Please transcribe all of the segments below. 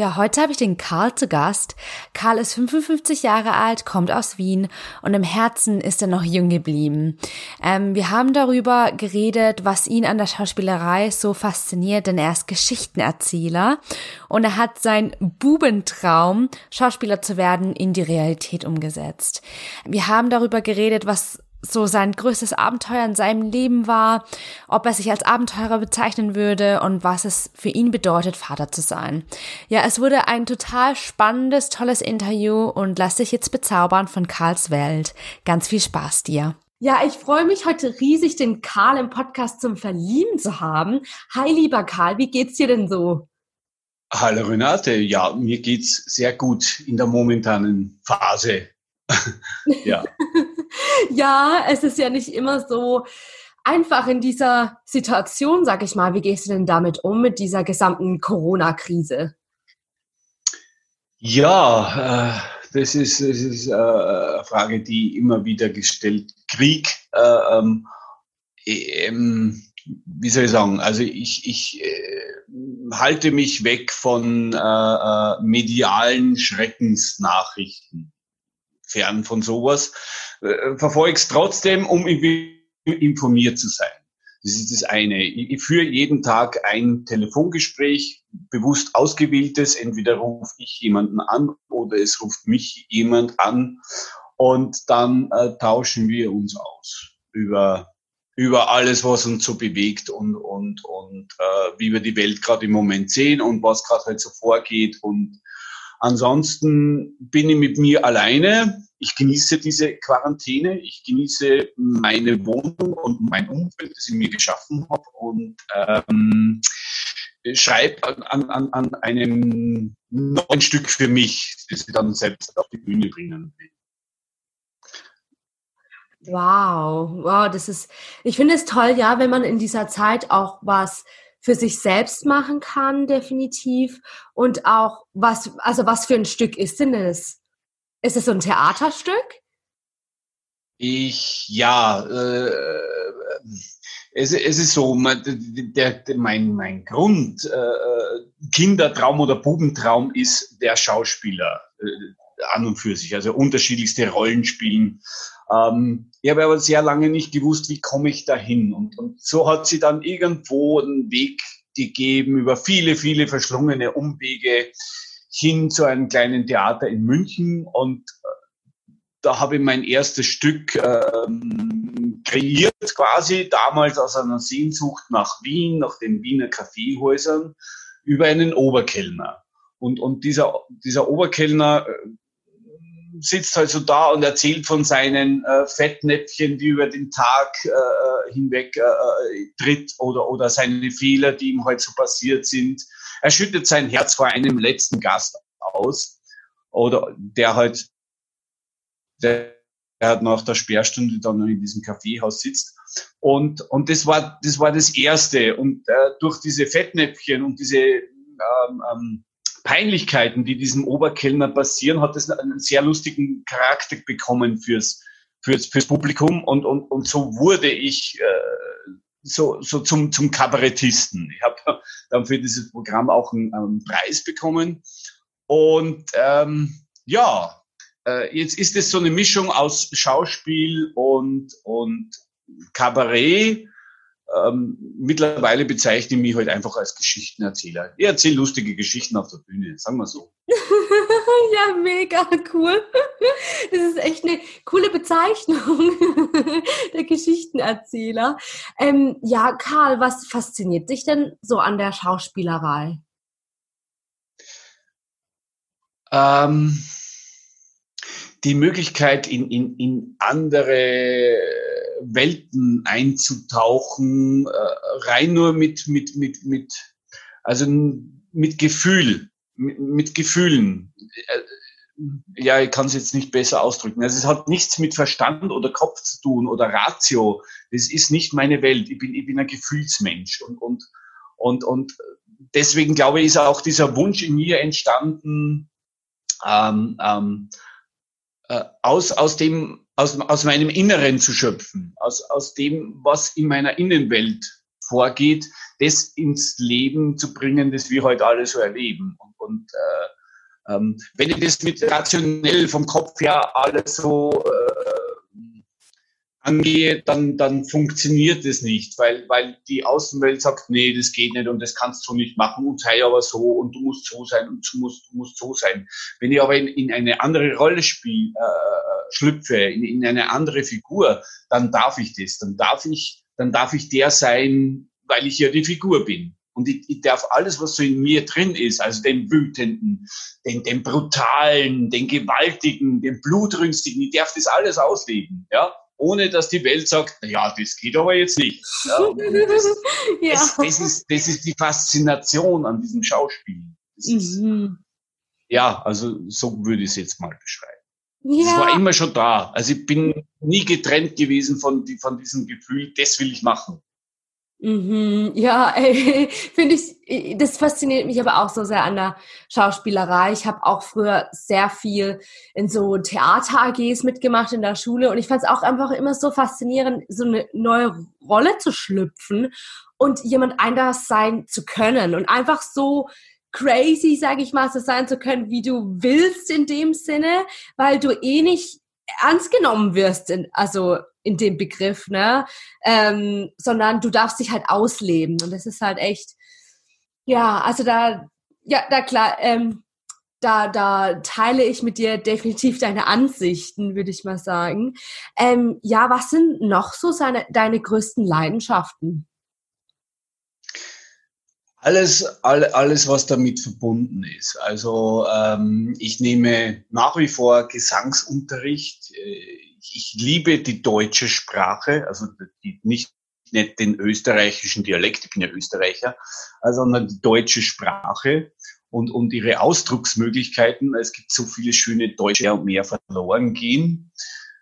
Ja, heute habe ich den Karl zu Gast. Karl ist 55 Jahre alt, kommt aus Wien und im Herzen ist er noch jung geblieben. Ähm, wir haben darüber geredet, was ihn an der Schauspielerei so fasziniert, denn er ist Geschichtenerzähler und er hat seinen Bubentraum, Schauspieler zu werden, in die Realität umgesetzt. Wir haben darüber geredet, was so sein größtes Abenteuer in seinem Leben war, ob er sich als Abenteurer bezeichnen würde und was es für ihn bedeutet, Vater zu sein. Ja, es wurde ein total spannendes, tolles Interview und lass dich jetzt bezaubern von Karls Welt. Ganz viel Spaß dir. Ja, ich freue mich heute riesig, den Karl im Podcast zum Verlieben zu haben. Hi, lieber Karl, wie geht's dir denn so? Hallo Renate, ja, mir geht's sehr gut in der momentanen Phase. ja. ja, es ist ja nicht immer so einfach in dieser Situation, sag ich mal. Wie gehst du denn damit um, mit dieser gesamten Corona-Krise? Ja, äh, das ist, das ist äh, eine Frage, die immer wieder gestellt. Krieg, äh, ähm, ähm, wie soll ich sagen, also ich, ich äh, halte mich weg von äh, äh medialen Schreckensnachrichten fern von sowas, äh, verfolge es trotzdem, um informiert zu sein. Das ist das eine. Ich, führe jeden Tag ein Telefongespräch, bewusst ausgewähltes. Entweder rufe ich jemanden an oder es ruft mich jemand an und dann äh, tauschen wir uns aus über über alles, was uns so bewegt und und und äh, wie wir die Welt gerade im Moment sehen und was gerade halt so vorgeht und Ansonsten bin ich mit mir alleine. Ich genieße diese Quarantäne. Ich genieße meine Wohnung und mein Umfeld, das ich mir geschaffen habe und ähm, schreibe an, an, an einem neuen Stück für mich, das ich dann selbst auf die Bühne bringen will. Wow, wow, das ist, ich finde es toll, ja, wenn man in dieser Zeit auch was für sich selbst machen kann, definitiv. Und auch, was, also was für ein Stück ist denn das? Ist es so ein Theaterstück? Ich, ja, äh, es, es ist so, mein, der, mein, mein Grund, äh, Kindertraum oder Bubentraum ist der Schauspieler äh, an und für sich, also unterschiedlichste Rollen spielen. Ähm, ich habe aber sehr lange nicht gewusst, wie komme ich dahin. Und, und so hat sie dann irgendwo einen Weg gegeben über viele, viele verschlungene Umwege hin zu einem kleinen Theater in München. Und äh, da habe ich mein erstes Stück ähm, kreiert, quasi damals aus einer Sehnsucht nach Wien, nach den Wiener Kaffeehäusern, über einen Oberkellner. Und, und dieser, dieser Oberkellner äh, sitzt halt so da und erzählt von seinen äh, Fettnäpfchen, die über den Tag äh, hinweg äh, äh, tritt oder, oder seine Fehler, die ihm halt so passiert sind. Er schüttet sein Herz vor einem letzten Gast aus oder der halt, der, der halt nach der Sperrstunde dann noch in diesem Kaffeehaus sitzt. Und, und das war, das war das Erste. Und äh, durch diese Fettnäpfchen und diese ähm, ähm, Peinlichkeiten, die diesem Oberkellner passieren, hat es einen sehr lustigen Charakter bekommen fürs, fürs, fürs Publikum und, und, und so wurde ich äh, so, so zum, zum Kabarettisten. Ich habe dann für dieses Programm auch einen, einen Preis bekommen und ähm, ja, äh, jetzt ist es so eine Mischung aus Schauspiel und, und Kabarett ähm, mittlerweile bezeichne ich mich halt einfach als Geschichtenerzähler. Ich erzähle lustige Geschichten auf der Bühne, sagen wir so. ja, mega cool. Das ist echt eine coole Bezeichnung, der Geschichtenerzähler. Ähm, ja, Karl, was fasziniert dich denn so an der Schauspielerei? Ähm, die Möglichkeit, in, in, in andere Welten einzutauchen, äh, rein nur mit, mit, mit, mit, also mit Gefühl, mit, mit Gefühlen. Äh, ja, ich kann es jetzt nicht besser ausdrücken. Also es hat nichts mit Verstand oder Kopf zu tun oder Ratio. Das ist nicht meine Welt. Ich bin, ich bin ein Gefühlsmensch und, und, und, und deswegen glaube ich, ist auch dieser Wunsch in mir entstanden, ähm, ähm, äh, aus, aus dem, aus, aus meinem Inneren zu schöpfen, aus, aus dem, was in meiner Innenwelt vorgeht, das ins Leben zu bringen, das wir heute alle so erleben. Und, und äh, ähm, wenn ich das mit rationell vom Kopf her alles so äh, angehe, dann, dann funktioniert es nicht, weil, weil die Außenwelt sagt, nee, das geht nicht und das kannst du nicht machen und sei aber so und du musst so sein und du musst, du musst so sein. Wenn ich aber in, in eine andere Rolle spiele, äh, schlüpfe, in, in eine andere Figur, dann darf ich das, dann darf ich, dann darf ich der sein, weil ich ja die Figur bin. Und ich, ich darf alles, was so in mir drin ist, also den Wütenden, den, den Brutalen, den Gewaltigen, den Blutrünstigen, ich darf das alles ausleben, ja, ohne dass die Welt sagt, ja, das geht aber jetzt nicht. Ja, das, ja. Das, das, ist, das ist die Faszination an diesem Schauspiel. Ist, mhm. Ja, also so würde ich es jetzt mal beschreiben. Ja. Das war immer schon da. Also ich bin nie getrennt gewesen von, von diesem Gefühl, das will ich machen. Mhm, ja, finde ich, das fasziniert mich aber auch so sehr an der Schauspielerei. Ich habe auch früher sehr viel in so Theater-AGs mitgemacht in der Schule und ich fand es auch einfach immer so faszinierend, so eine neue Rolle zu schlüpfen und jemand anders sein zu können und einfach so crazy, sage ich mal, so sein zu können, wie du willst in dem Sinne, weil du eh nicht ernst genommen wirst, in, also in dem Begriff, ne? Ähm, sondern du darfst dich halt ausleben. Und das ist halt echt, ja, also da, ja, da klar, ähm, da, da teile ich mit dir definitiv deine Ansichten, würde ich mal sagen. Ähm, ja, was sind noch so seine, deine größten Leidenschaften? Alles, all, alles, was damit verbunden ist. Also ähm, ich nehme nach wie vor Gesangsunterricht. Äh, ich liebe die deutsche Sprache, also die, nicht, nicht den österreichischen Dialekt, ich bin ja Österreicher, sondern die deutsche Sprache und, und ihre Ausdrucksmöglichkeiten. Es gibt so viele schöne Deutsche und mehr verloren gehen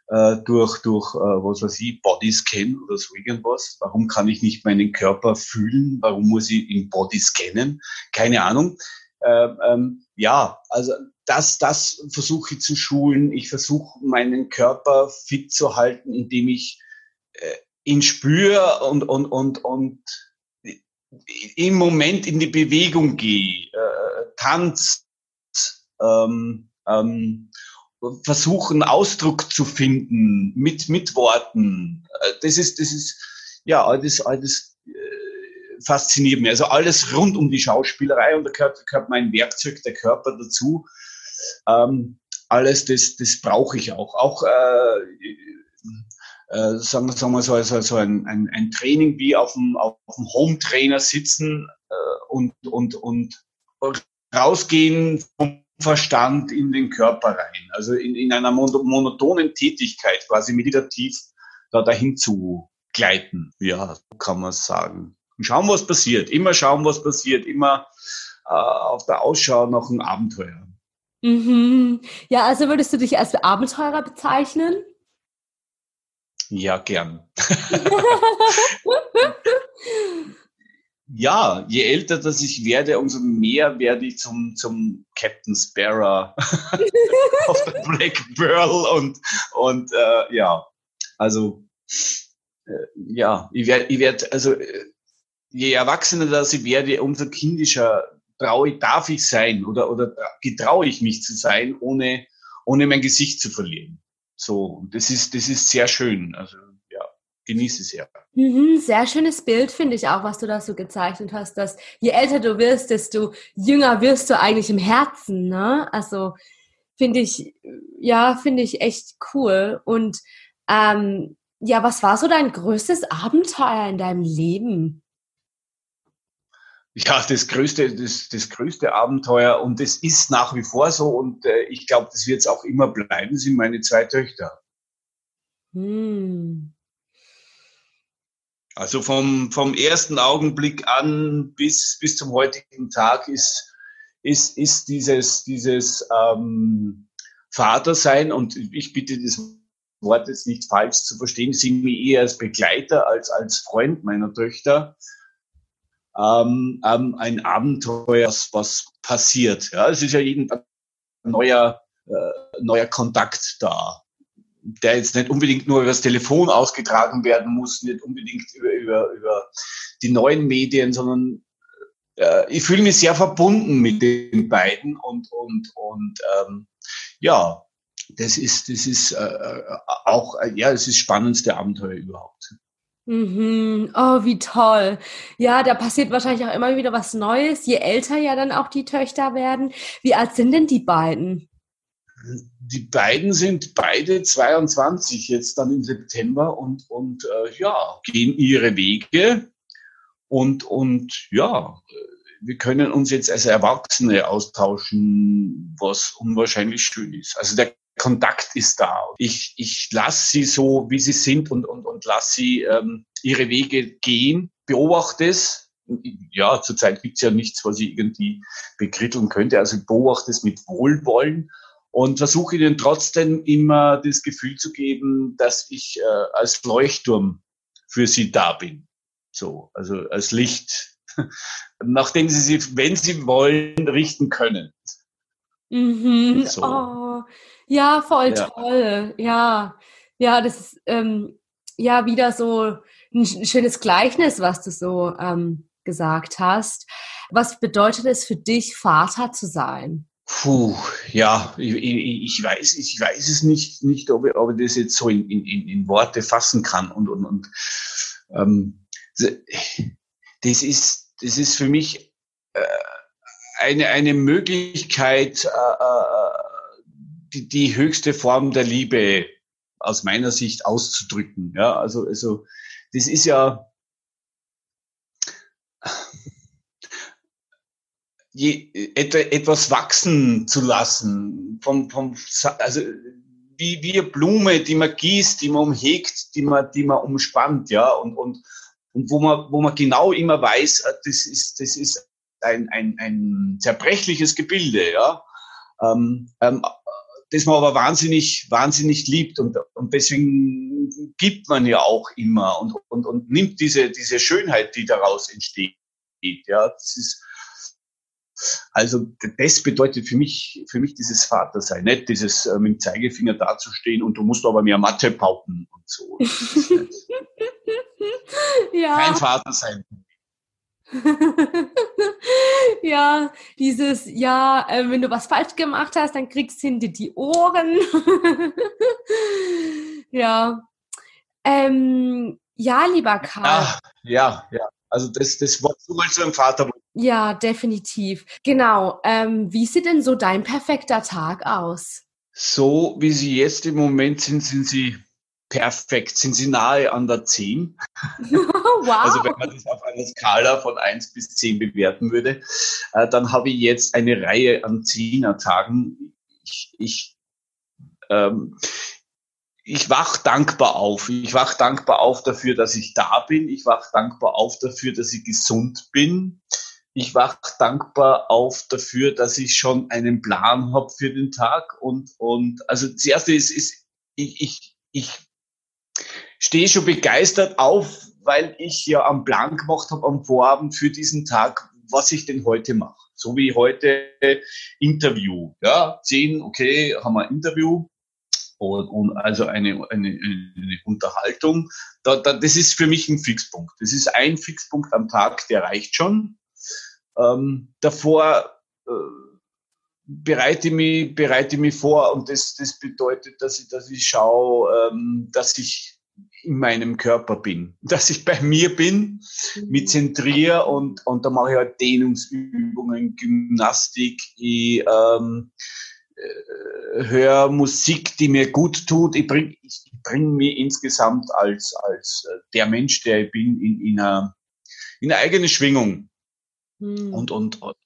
äh, durch, durch äh, was weiß ich, Bodyscan oder so irgendwas. Warum kann ich nicht meinen Körper fühlen? Warum muss ich im Body scannen? Keine Ahnung. Äh, ähm, ja, also das, das versuche ich zu schulen. Ich versuche meinen Körper fit zu halten, indem ich äh, ihn spüre und, und, und, und im Moment in die Bewegung gehe, äh, tanzt, ähm, ähm, versuchen Ausdruck zu finden mit mit Worten. Äh, das ist das ist ja alles alles äh, fasziniert mich. Also alles rund um die Schauspielerei und da gehört, gehört mein Werkzeug, der Körper dazu. Ähm, alles das das brauche ich auch. Auch äh, äh, sagen, sagen wir so so ein, ein, ein Training wie auf dem auf dem Home Trainer sitzen äh, und und und rausgehen vom Verstand in den Körper rein. Also in, in einer monotonen Tätigkeit, quasi meditativ da dahin zu gleiten. Ja, kann man sagen. Und schauen, was passiert. Immer schauen, was passiert. Immer äh, auf der Ausschau nach einem Abenteuer. Mhm. Ja, also würdest du dich als Abenteurer bezeichnen? Ja, gern. ja, je älter das ich werde, umso mehr werde ich zum, zum Captain Sparrow auf der Black Pearl und, und äh, ja, also äh, ja, ich werde, ich werd, also äh, je erwachsener das ich werde, umso kindischer traue, darf ich sein oder, oder getraue ich mich zu sein, ohne, ohne mein Gesicht zu verlieren. So, das ist, das ist sehr schön. Also genieße es ja. Mhm, sehr schönes Bild finde ich auch, was du da so gezeichnet hast, dass je älter du wirst, desto jünger wirst du eigentlich im Herzen, ne? Also finde ich, ja, finde ich echt cool. Und ähm, ja, was war so dein größtes Abenteuer in deinem Leben? Ja, das größte, das, das größte Abenteuer und es ist nach wie vor so und äh, ich glaube, das wird es auch immer bleiben, sind meine zwei Töchter. Hm. Also vom, vom ersten Augenblick an bis, bis zum heutigen Tag ist, ist, ist dieses, dieses ähm, Vatersein, und ich bitte das Wort jetzt nicht falsch zu verstehen, sind mir eher als Begleiter als als Freund meiner Töchter. Ähm, ähm, ein Abenteuer, was, was passiert. Ja, es ist ja jeden neuer, äh, neuer Kontakt da, der jetzt nicht unbedingt nur über das Telefon ausgetragen werden muss, nicht unbedingt über, über, über die neuen Medien, sondern äh, ich fühle mich sehr verbunden mit den beiden und, und, und ähm, ja, das ist, das ist äh, äh auch, ja, es ist spannendste Abenteuer überhaupt. Mhm. Oh, wie toll. Ja, da passiert wahrscheinlich auch immer wieder was Neues, je älter ja dann auch die Töchter werden. Wie alt sind denn die beiden? Die beiden sind beide 22 jetzt dann im September und, und äh, ja, gehen ihre Wege und, und ja, wir können uns jetzt als Erwachsene austauschen, was unwahrscheinlich schön ist. Also der Kontakt ist da. Ich, ich lasse sie so, wie sie sind und, und, und lasse sie ähm, ihre Wege gehen, beobachte es. Ja, zurzeit gibt's ja nichts, was ich irgendwie bekritteln könnte. Also ich beobachte es mit Wohlwollen und versuche ihnen trotzdem immer das Gefühl zu geben, dass ich äh, als Leuchtturm für sie da bin. So, also als Licht, nachdem sie sich, wenn sie wollen, richten können. Mhm. So. Oh, ja, voll ja. toll. Ja, ja, das ist ähm, ja wieder so ein schönes Gleichnis, was du so ähm, gesagt hast. Was bedeutet es für dich, Vater zu sein? Puh, ja, ich, ich, weiß, ich weiß es nicht, nicht ob, ich, ob ich das jetzt so in, in, in Worte fassen kann. Und, und, und ähm, das, ist, das ist für mich äh, eine, eine Möglichkeit, äh, äh die, die höchste Form der Liebe aus meiner Sicht auszudrücken. Ja, also, also das ist ja je, et, etwas wachsen zu lassen, vom, vom, also wie, wie eine Blume, die man gießt, die man umhegt, die man, die man umspannt, ja, und, und, und wo man, wo man genau immer weiß, das ist, das ist ein, ein, ein zerbrechliches Gebilde, ja. Ähm, ähm, das man aber wahnsinnig, wahnsinnig liebt und, und deswegen gibt man ja auch immer und, und, und nimmt diese, diese Schönheit, die daraus entsteht. Ja, das ist, also das bedeutet für mich, für mich dieses Vatersein, nicht dieses äh, mit dem Zeigefinger dazustehen und du musst aber mehr Mathe pauken und so. ja. Kein Vater sein. ja, dieses, ja, äh, wenn du was falsch gemacht hast, dann kriegst du hinter die Ohren. ja. Ähm, ja, lieber Karl. Ja, ja, ja. Also das, das wolltest du mal zu einem Vater. Ja, definitiv. Genau. Ähm, wie sieht denn so dein perfekter Tag aus? So wie sie jetzt im Moment sind, sind sie perfekt, sind sie nahe an der 10. wow. Also wenn man das auf einer Skala von 1 bis 10 bewerten würde, äh, dann habe ich jetzt eine Reihe an 10er-Tagen. Ich, ich, ähm, ich wach dankbar auf. Ich wach dankbar auf dafür, dass ich da bin. Ich wach dankbar auf dafür, dass ich gesund bin. Ich wach dankbar auf dafür, dass ich schon einen Plan habe für den Tag. Und, und also das erste ist, ist ich, ich, ich stehe schon begeistert auf, weil ich ja am Plan gemacht habe am Vorabend für diesen Tag, was ich denn heute mache. So wie heute Interview. Ja, zehn, okay, haben wir Interview. Und, und also eine, eine, eine Unterhaltung. Da, da, das ist für mich ein Fixpunkt. Das ist ein Fixpunkt am Tag, der reicht schon. Ähm, davor äh, bereite mich, bereite mich vor und das, das bedeutet, dass ich, dass ich schaue, ähm, dass ich in meinem Körper bin, dass ich bei mir bin, mich mhm. zentriere und, und da mache ich halt Dehnungsübungen, Gymnastik, ich ähm, äh, höre Musik, die mir gut tut. Ich bringe ich bring mich insgesamt als, als äh, der Mensch, der ich bin, in, in, eine, in eine eigene Schwingung. Mhm. Und, und, und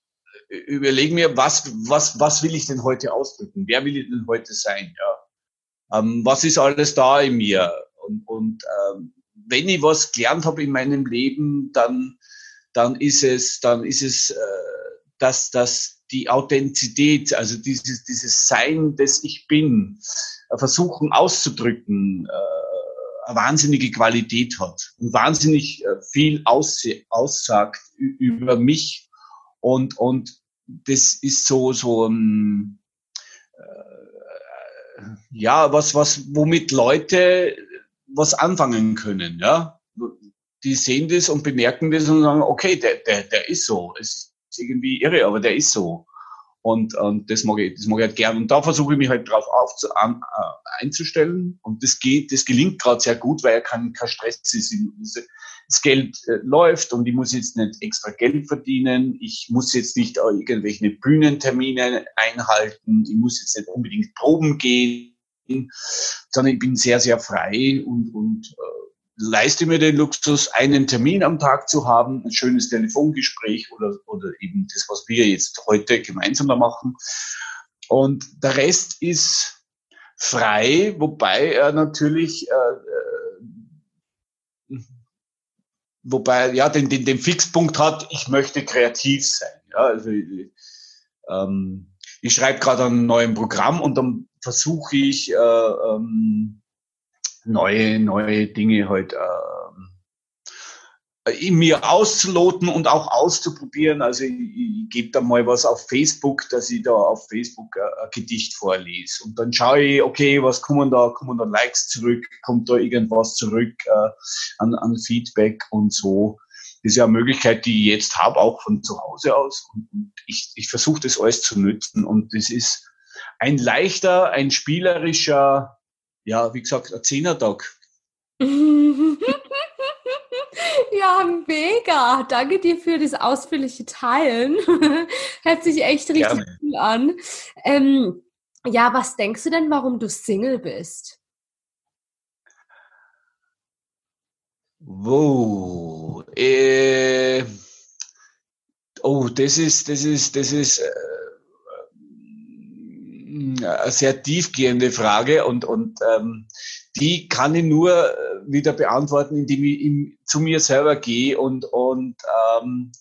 überlege mir, was, was, was will ich denn heute ausdrücken? Wer will ich denn heute sein? Ja. Ähm, was ist alles da in mir? Und, und ähm, wenn ich was gelernt habe in meinem Leben, dann, dann ist es, dann ist es, äh, dass, dass die Authentizität, also dieses, dieses Sein, das ich bin, äh, versuchen auszudrücken, äh, eine wahnsinnige Qualität hat und wahnsinnig äh, viel aussagt über mich. Und, und das ist so, so, um, äh, ja, was, was, womit Leute was anfangen können, ja. Die sehen das und bemerken das und sagen, okay, der, der, der ist so. Es ist irgendwie irre, aber der ist so. Und, und das mag ich, das mag ich halt gern. Und da versuche ich mich halt drauf aufzu, an, äh, einzustellen. Und das geht, das gelingt gerade sehr gut, weil er kein, kein Stress ist. Das Geld äh, läuft und ich muss jetzt nicht extra Geld verdienen. Ich muss jetzt nicht äh, irgendwelche Bühnentermine einhalten. Ich muss jetzt nicht unbedingt proben gehen, sondern ich bin sehr, sehr frei und, und äh, leiste mir den Luxus, einen Termin am Tag zu haben, ein schönes Telefongespräch oder, oder eben das, was wir jetzt heute gemeinsam da machen. Und der Rest ist frei, wobei er natürlich, äh, äh, wobei ja den, den, den Fixpunkt hat, ich möchte kreativ sein. Ja, also ähm, ich schreibe gerade an einem neuen Programm und dann versuche ich äh, ähm, neue, neue Dinge halt äh, in mir auszuloten und auch auszuprobieren. Also ich, ich gebe da mal was auf Facebook, dass ich da auf Facebook ein, ein Gedicht vorlese. Und dann schaue ich, okay, was kommen da, kommen da Likes zurück, kommt da irgendwas zurück äh, an, an Feedback und so. Das ist ja eine Möglichkeit, die ich jetzt habe, auch von zu Hause aus. Und, und ich, ich versuche das alles zu nutzen. Und das ist ein leichter, ein spielerischer ja, wie gesagt, ein Zehnertag. ja, mega. Danke dir für das ausführliche Teilen. Hört sich echt richtig Gerne. cool an. Ähm, ja, was denkst du denn, warum du Single bist? Wow. Äh, oh, das ist, das ist, das ist. Äh, sehr tiefgehende Frage und, und ähm, die kann ich nur äh, wieder beantworten, indem ich in, zu mir selber gehe und, und ähm,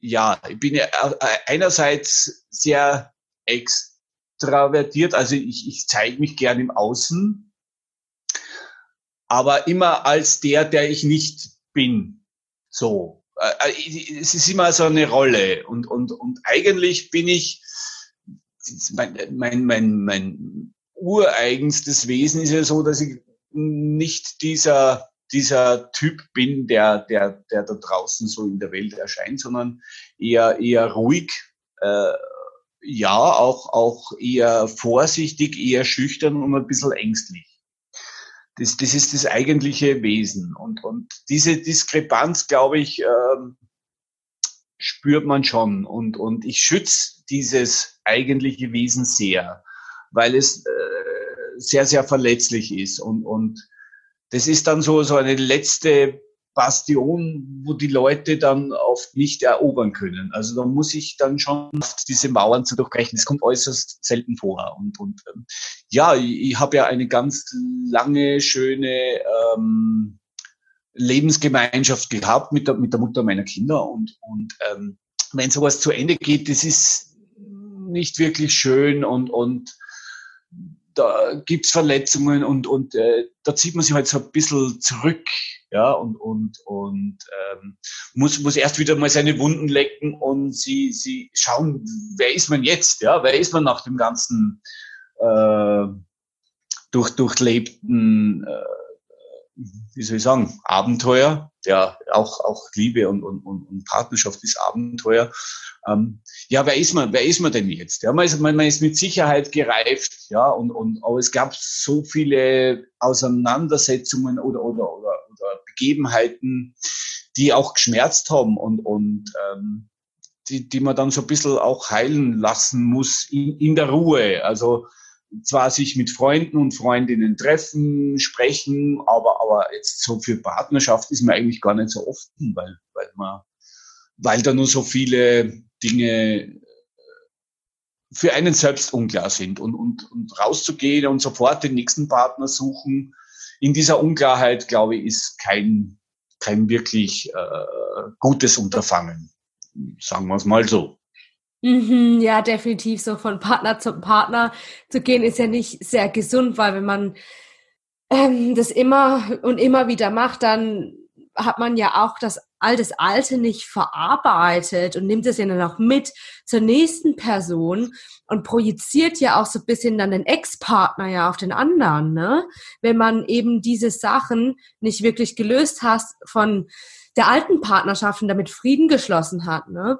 ja, ich bin ja äh, einerseits sehr extravertiert, also ich, ich zeige mich gern im Außen, aber immer als der, der ich nicht bin. So. Äh, es ist immer so eine Rolle und, und, und eigentlich bin ich mein, mein, mein, mein ureigenstes Wesen ist ja so, dass ich nicht dieser, dieser Typ bin, der, der, der da draußen so in der Welt erscheint, sondern eher, eher ruhig, äh, ja, auch, auch eher vorsichtig, eher schüchtern und ein bisschen ängstlich. Das, das ist das eigentliche Wesen. Und, und diese Diskrepanz, glaube ich, ähm, spürt man schon. Und, und ich schütze dieses eigentliche Wesen sehr, weil es äh, sehr, sehr verletzlich ist. Und, und das ist dann so, so eine letzte Bastion, wo die Leute dann oft nicht erobern können. Also da muss ich dann schon diese Mauern zu durchbrechen. Das kommt äußerst selten vor. Und, und ähm, ja, ich, ich habe ja eine ganz lange, schöne ähm, Lebensgemeinschaft gehabt mit der, mit der Mutter meiner Kinder. Und, und ähm, wenn sowas zu Ende geht, das ist nicht wirklich schön und, und da gibt's Verletzungen und, und äh, da zieht man sich halt so ein bisschen zurück, ja, und, und, und ähm, muss, muss erst wieder mal seine Wunden lecken und sie, sie schauen, wer ist man jetzt, ja, wer ist man nach dem ganzen äh, durch, durchlebten äh, wie soll ich sagen, Abenteuer, ja, auch, auch Liebe und, und, und Partnerschaft ist Abenteuer. Ähm, ja, wer ist man, wer ist man denn jetzt? Ja, man ist, man, man ist mit Sicherheit gereift, ja, und, und, aber es gab so viele Auseinandersetzungen oder, oder, oder, oder Begebenheiten, die auch geschmerzt haben und, und, ähm, die, die man dann so ein bisschen auch heilen lassen muss in, in der Ruhe. Also, zwar sich mit Freunden und Freundinnen treffen, sprechen, aber, aber jetzt so für Partnerschaft ist man eigentlich gar nicht so offen, weil, weil man, weil da nur so viele Dinge äh, für einen selbst unklar sind und, und, und rauszugehen und sofort den nächsten Partner suchen. In dieser Unklarheit, glaube ich, ist kein, kein wirklich äh, gutes Unterfangen. Sagen wir es mal so. Mhm, ja, definitiv so von Partner zu Partner zu gehen ist ja nicht sehr gesund, weil wenn man ähm, das immer und immer wieder macht, dann hat man ja auch das altes Alte nicht verarbeitet und nimmt es ja dann auch mit zur nächsten Person und projiziert ja auch so ein bisschen dann den Ex-Partner ja auf den anderen, ne? Wenn man eben diese Sachen nicht wirklich gelöst hast von der alten Partnerschaft und damit Frieden geschlossen hat, ne?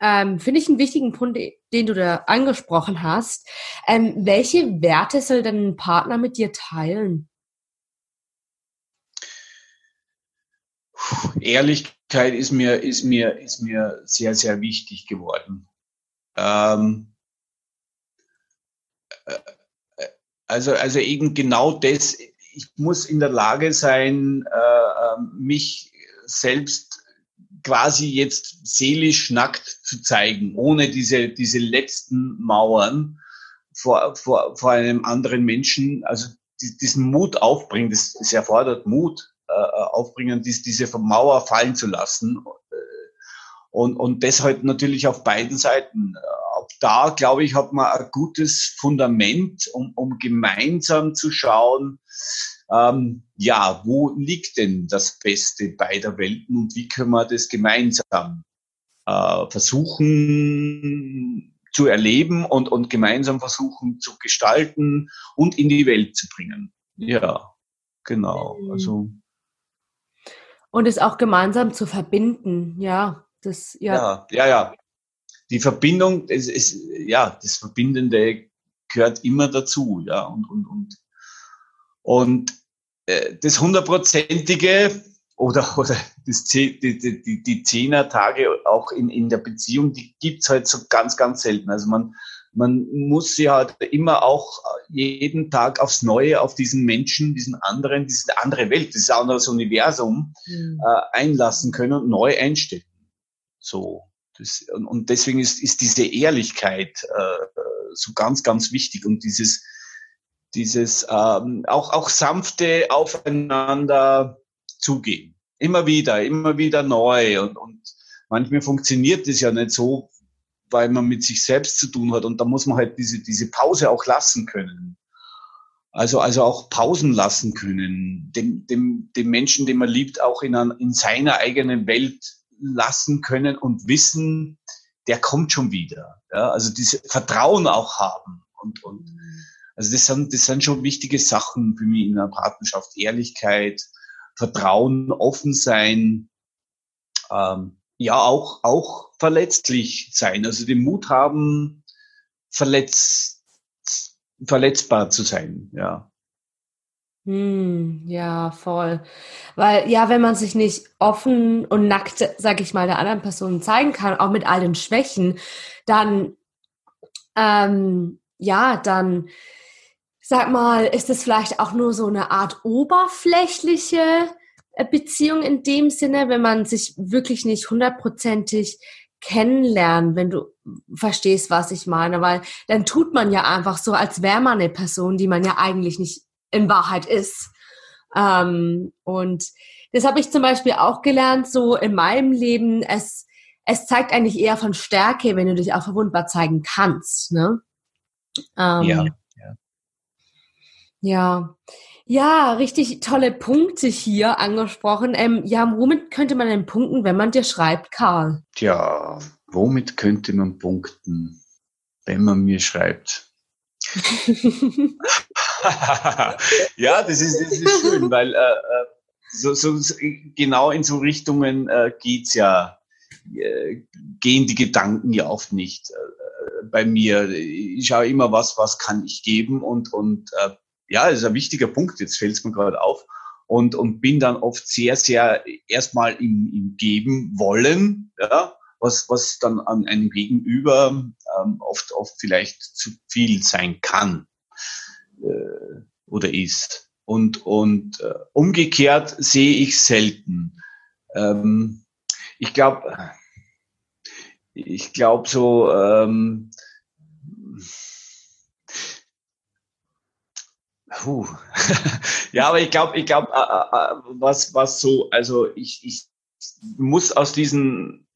Ähm, Finde ich einen wichtigen Punkt, den du da angesprochen hast. Ähm, welche Werte soll denn ein Partner mit dir teilen? Ehrlichkeit ist mir, ist mir, ist mir sehr, sehr wichtig geworden. Ähm, äh, also, also eben genau das, ich muss in der Lage sein, äh, ähm, mich selbst quasi jetzt seelisch nackt zu zeigen, ohne diese, diese letzten Mauern vor, vor, vor einem anderen Menschen, also diesen Mut aufbringen, das, das erfordert Mut, äh, aufbringen, dies, diese Mauer fallen zu lassen. Und, und deshalb natürlich auf beiden Seiten. Ab da, glaube ich, hat man ein gutes Fundament, um, um gemeinsam zu schauen, ähm, ja, wo liegt denn das Beste beider Welten und wie können wir das gemeinsam äh, versuchen zu erleben und, und gemeinsam versuchen zu gestalten und in die Welt zu bringen. Ja, genau. Mhm. Also und es auch gemeinsam zu verbinden, ja. Das, ja. ja, ja, ja. Die Verbindung, das ist, ja, das Verbindende gehört immer dazu, ja. Und, und, und, und äh, das hundertprozentige oder, oder das, die, die, die, Zehner-Tage auch in, in der Beziehung, die gibt's halt so ganz, ganz selten. Also man, man muss sich halt immer auch jeden Tag aufs Neue auf diesen Menschen, diesen anderen, diese andere Welt, dieses andere Universum mhm. äh, einlassen können und neu einstellen. So. Das, und, und deswegen ist, ist diese Ehrlichkeit äh, so ganz, ganz wichtig und dieses, dieses ähm, auch, auch sanfte Aufeinander zugehen. Immer wieder, immer wieder neu. Und, und manchmal funktioniert das ja nicht so, weil man mit sich selbst zu tun hat. Und da muss man halt diese, diese Pause auch lassen können. Also, also auch Pausen lassen können, dem, dem, dem Menschen, den man liebt, auch in, ein, in seiner eigenen Welt lassen können und wissen, der kommt schon wieder. Ja, also diese Vertrauen auch haben. Und, und also das sind, das sind schon wichtige Sachen für mich in einer Partnerschaft. Ehrlichkeit, Vertrauen, offen sein, ähm, ja auch, auch verletzlich sein, also den Mut haben, verletzt, verletzbar zu sein, ja. Hm, ja, voll. Weil, ja, wenn man sich nicht offen und nackt, sag ich mal, der anderen Person zeigen kann, auch mit all den Schwächen, dann, ähm, ja, dann, sag mal, ist es vielleicht auch nur so eine Art oberflächliche äh, Beziehung in dem Sinne, wenn man sich wirklich nicht hundertprozentig kennenlernen, wenn du verstehst, was ich meine, weil dann tut man ja einfach so, als wäre man eine Person, die man ja eigentlich nicht in Wahrheit ist. Ähm, und das habe ich zum Beispiel auch gelernt, so in meinem Leben, es, es zeigt eigentlich eher von Stärke, wenn du dich auch verwundbar zeigen kannst. Ne? Ähm, ja. Ja. ja. Richtig tolle Punkte hier angesprochen. Ähm, ja, womit könnte man denn punkten, wenn man dir schreibt, Karl? Tja, womit könnte man punkten, wenn man mir schreibt? ja, das ist, das ist schön, weil äh, äh so, so, genau in so Richtungen äh, geht's ja, äh, gehen die Gedanken ja oft nicht äh, bei mir. Ich schaue immer, was, was kann ich geben und, und äh, ja, ist ein wichtiger Punkt, jetzt fällt es mir gerade auf. Und, und bin dann oft sehr, sehr erstmal im, im Geben wollen, ja, was, was dann an einem Gegenüber ähm, oft, oft vielleicht zu viel sein kann äh, oder ist. Und, und äh, umgekehrt sehe ich selten. Ähm, ich glaube, ich glaube so, ähm, Puh. ja, aber ich glaube, ich glaube, äh, äh, äh, was, was so, also ich, ich muss aus diesen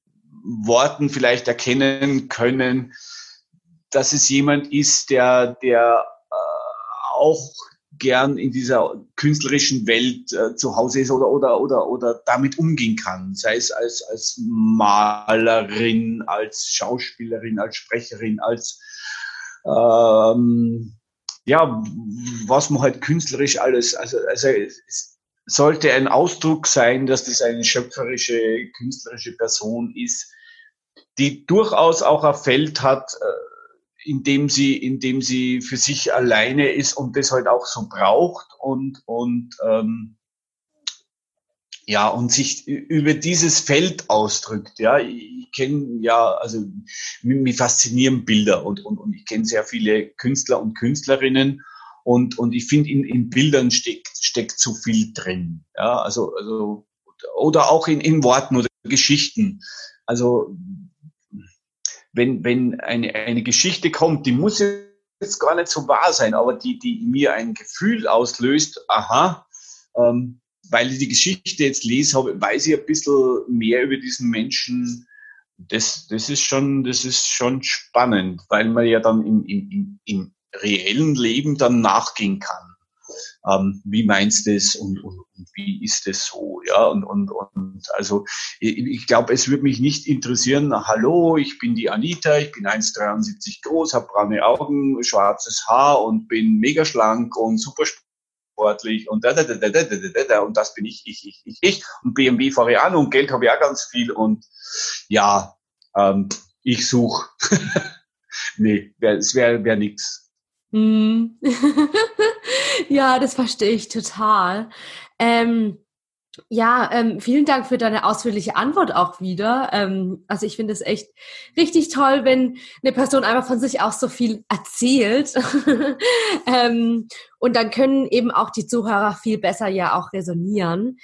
Worten vielleicht erkennen können, dass es jemand ist, der, der auch gern in dieser künstlerischen Welt zu Hause ist oder, oder, oder, oder damit umgehen kann. Sei es als, als Malerin, als Schauspielerin, als Sprecherin, als, ähm, ja, was man halt künstlerisch alles, also, also es sollte ein Ausdruck sein, dass das eine schöpferische, künstlerische Person ist, die durchaus auch ein Feld hat, äh, indem sie, indem sie für sich alleine ist und das halt auch so braucht und, und ähm, ja, und sich über dieses Feld ausdrückt. Ja, ich kenne ja, also mich faszinieren Bilder und, und, und ich kenne sehr viele Künstler und Künstlerinnen und, und ich finde, in, in Bildern steckt, steckt zu viel drin. Ja, also, also, oder auch in, in Worten oder Geschichten. Also, wenn, wenn eine, eine Geschichte kommt, die muss jetzt gar nicht so wahr sein, aber die, die mir ein Gefühl auslöst, aha, ähm, weil ich die Geschichte jetzt lese, habe, weiß ich ein bisschen mehr über diesen Menschen. Das, das ist schon, das ist schon spannend, weil man ja dann im, im, im reellen Leben dann nachgehen kann ähm, wie meinst du es und, und, und, wie ist es so, ja, und, und, und also ich, ich glaube, es würde mich nicht interessieren, hallo, ich bin die Anita, ich bin 1,73 groß, habe braune Augen, schwarzes Haar und bin mega schlank und super sportlich und da, da, da, da, da, da, da, und das bin ich, ich, ich, ich, ich und BMW fahre ich an und Geld habe ich auch ganz viel und ja, ähm, ich suche. nee, es wäre wär, wär nix. Mm. ja, das verstehe ich total. Ähm, ja, ähm, vielen Dank für deine ausführliche Antwort auch wieder. Ähm, also ich finde es echt richtig toll, wenn eine Person einfach von sich auch so viel erzählt. ähm, und dann können eben auch die Zuhörer viel besser ja auch resonieren.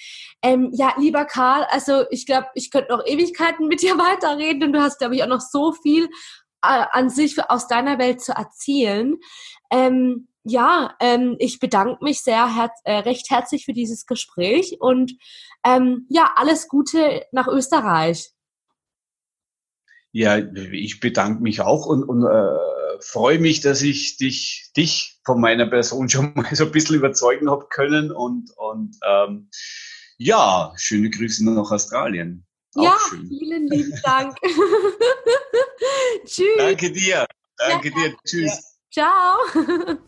Ähm, ja, lieber Karl, also ich glaube, ich könnte noch Ewigkeiten mit dir weiterreden und du hast, glaube ich, auch noch so viel äh, an sich aus deiner Welt zu erzählen. Ähm, ja, ähm, ich bedanke mich sehr herz äh, recht herzlich für dieses Gespräch und ähm, ja, alles Gute nach Österreich. Ja, ich bedanke mich auch und, und äh, freue mich, dass ich dich, dich von meiner Person schon mal so ein bisschen überzeugen habe können und, und ähm, ja, schöne Grüße nach Australien. Auch ja, schön. vielen lieben Dank. Tschüss. Danke dir. Danke ja, dir. Tschüss. Ciao.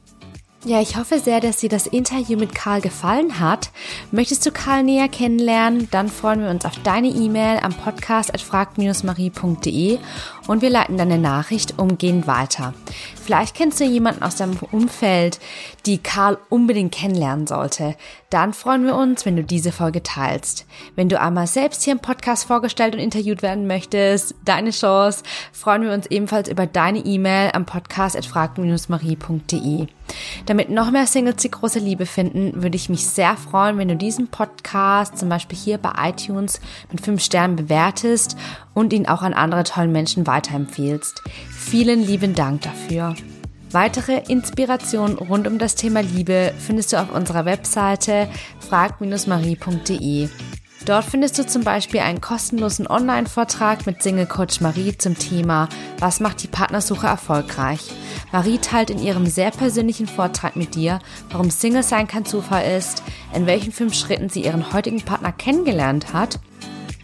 Ja, ich hoffe sehr, dass dir das Interview mit Karl gefallen hat. Möchtest du Karl näher kennenlernen? Dann freuen wir uns auf deine E-Mail am Podcast at frag-marie.de und wir leiten deine Nachricht umgehend weiter. Vielleicht kennst du jemanden aus deinem Umfeld, die Karl unbedingt kennenlernen sollte. Dann freuen wir uns, wenn du diese Folge teilst. Wenn du einmal selbst hier im Podcast vorgestellt und interviewt werden möchtest, deine Chance, freuen wir uns ebenfalls über deine E-Mail am Podcast at frag-marie.de. Damit noch mehr Singles die große Liebe finden, würde ich mich sehr freuen, wenn du diesen Podcast zum Beispiel hier bei iTunes mit 5 Sternen bewertest und ihn auch an andere tollen Menschen weiterempfehlst. Vielen lieben Dank dafür. Weitere Inspirationen rund um das Thema Liebe findest du auf unserer Webseite frag-marie.de. Dort findest du zum Beispiel einen kostenlosen Online-Vortrag mit Single Coach Marie zum Thema Was macht die Partnersuche erfolgreich? Marie teilt in ihrem sehr persönlichen Vortrag mit dir, warum Single sein kein Zufall ist, in welchen fünf Schritten sie ihren heutigen Partner kennengelernt hat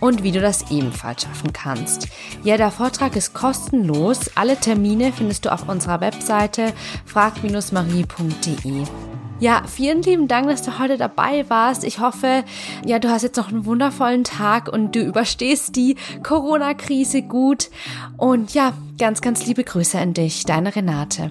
und wie du das ebenfalls schaffen kannst. Ja, der Vortrag ist kostenlos. Alle Termine findest du auf unserer Webseite frag-marie.de. Ja, vielen lieben Dank, dass du heute dabei warst. Ich hoffe, ja, du hast jetzt noch einen wundervollen Tag und du überstehst die Corona-Krise gut. Und ja, ganz, ganz liebe Grüße an dich, deine Renate.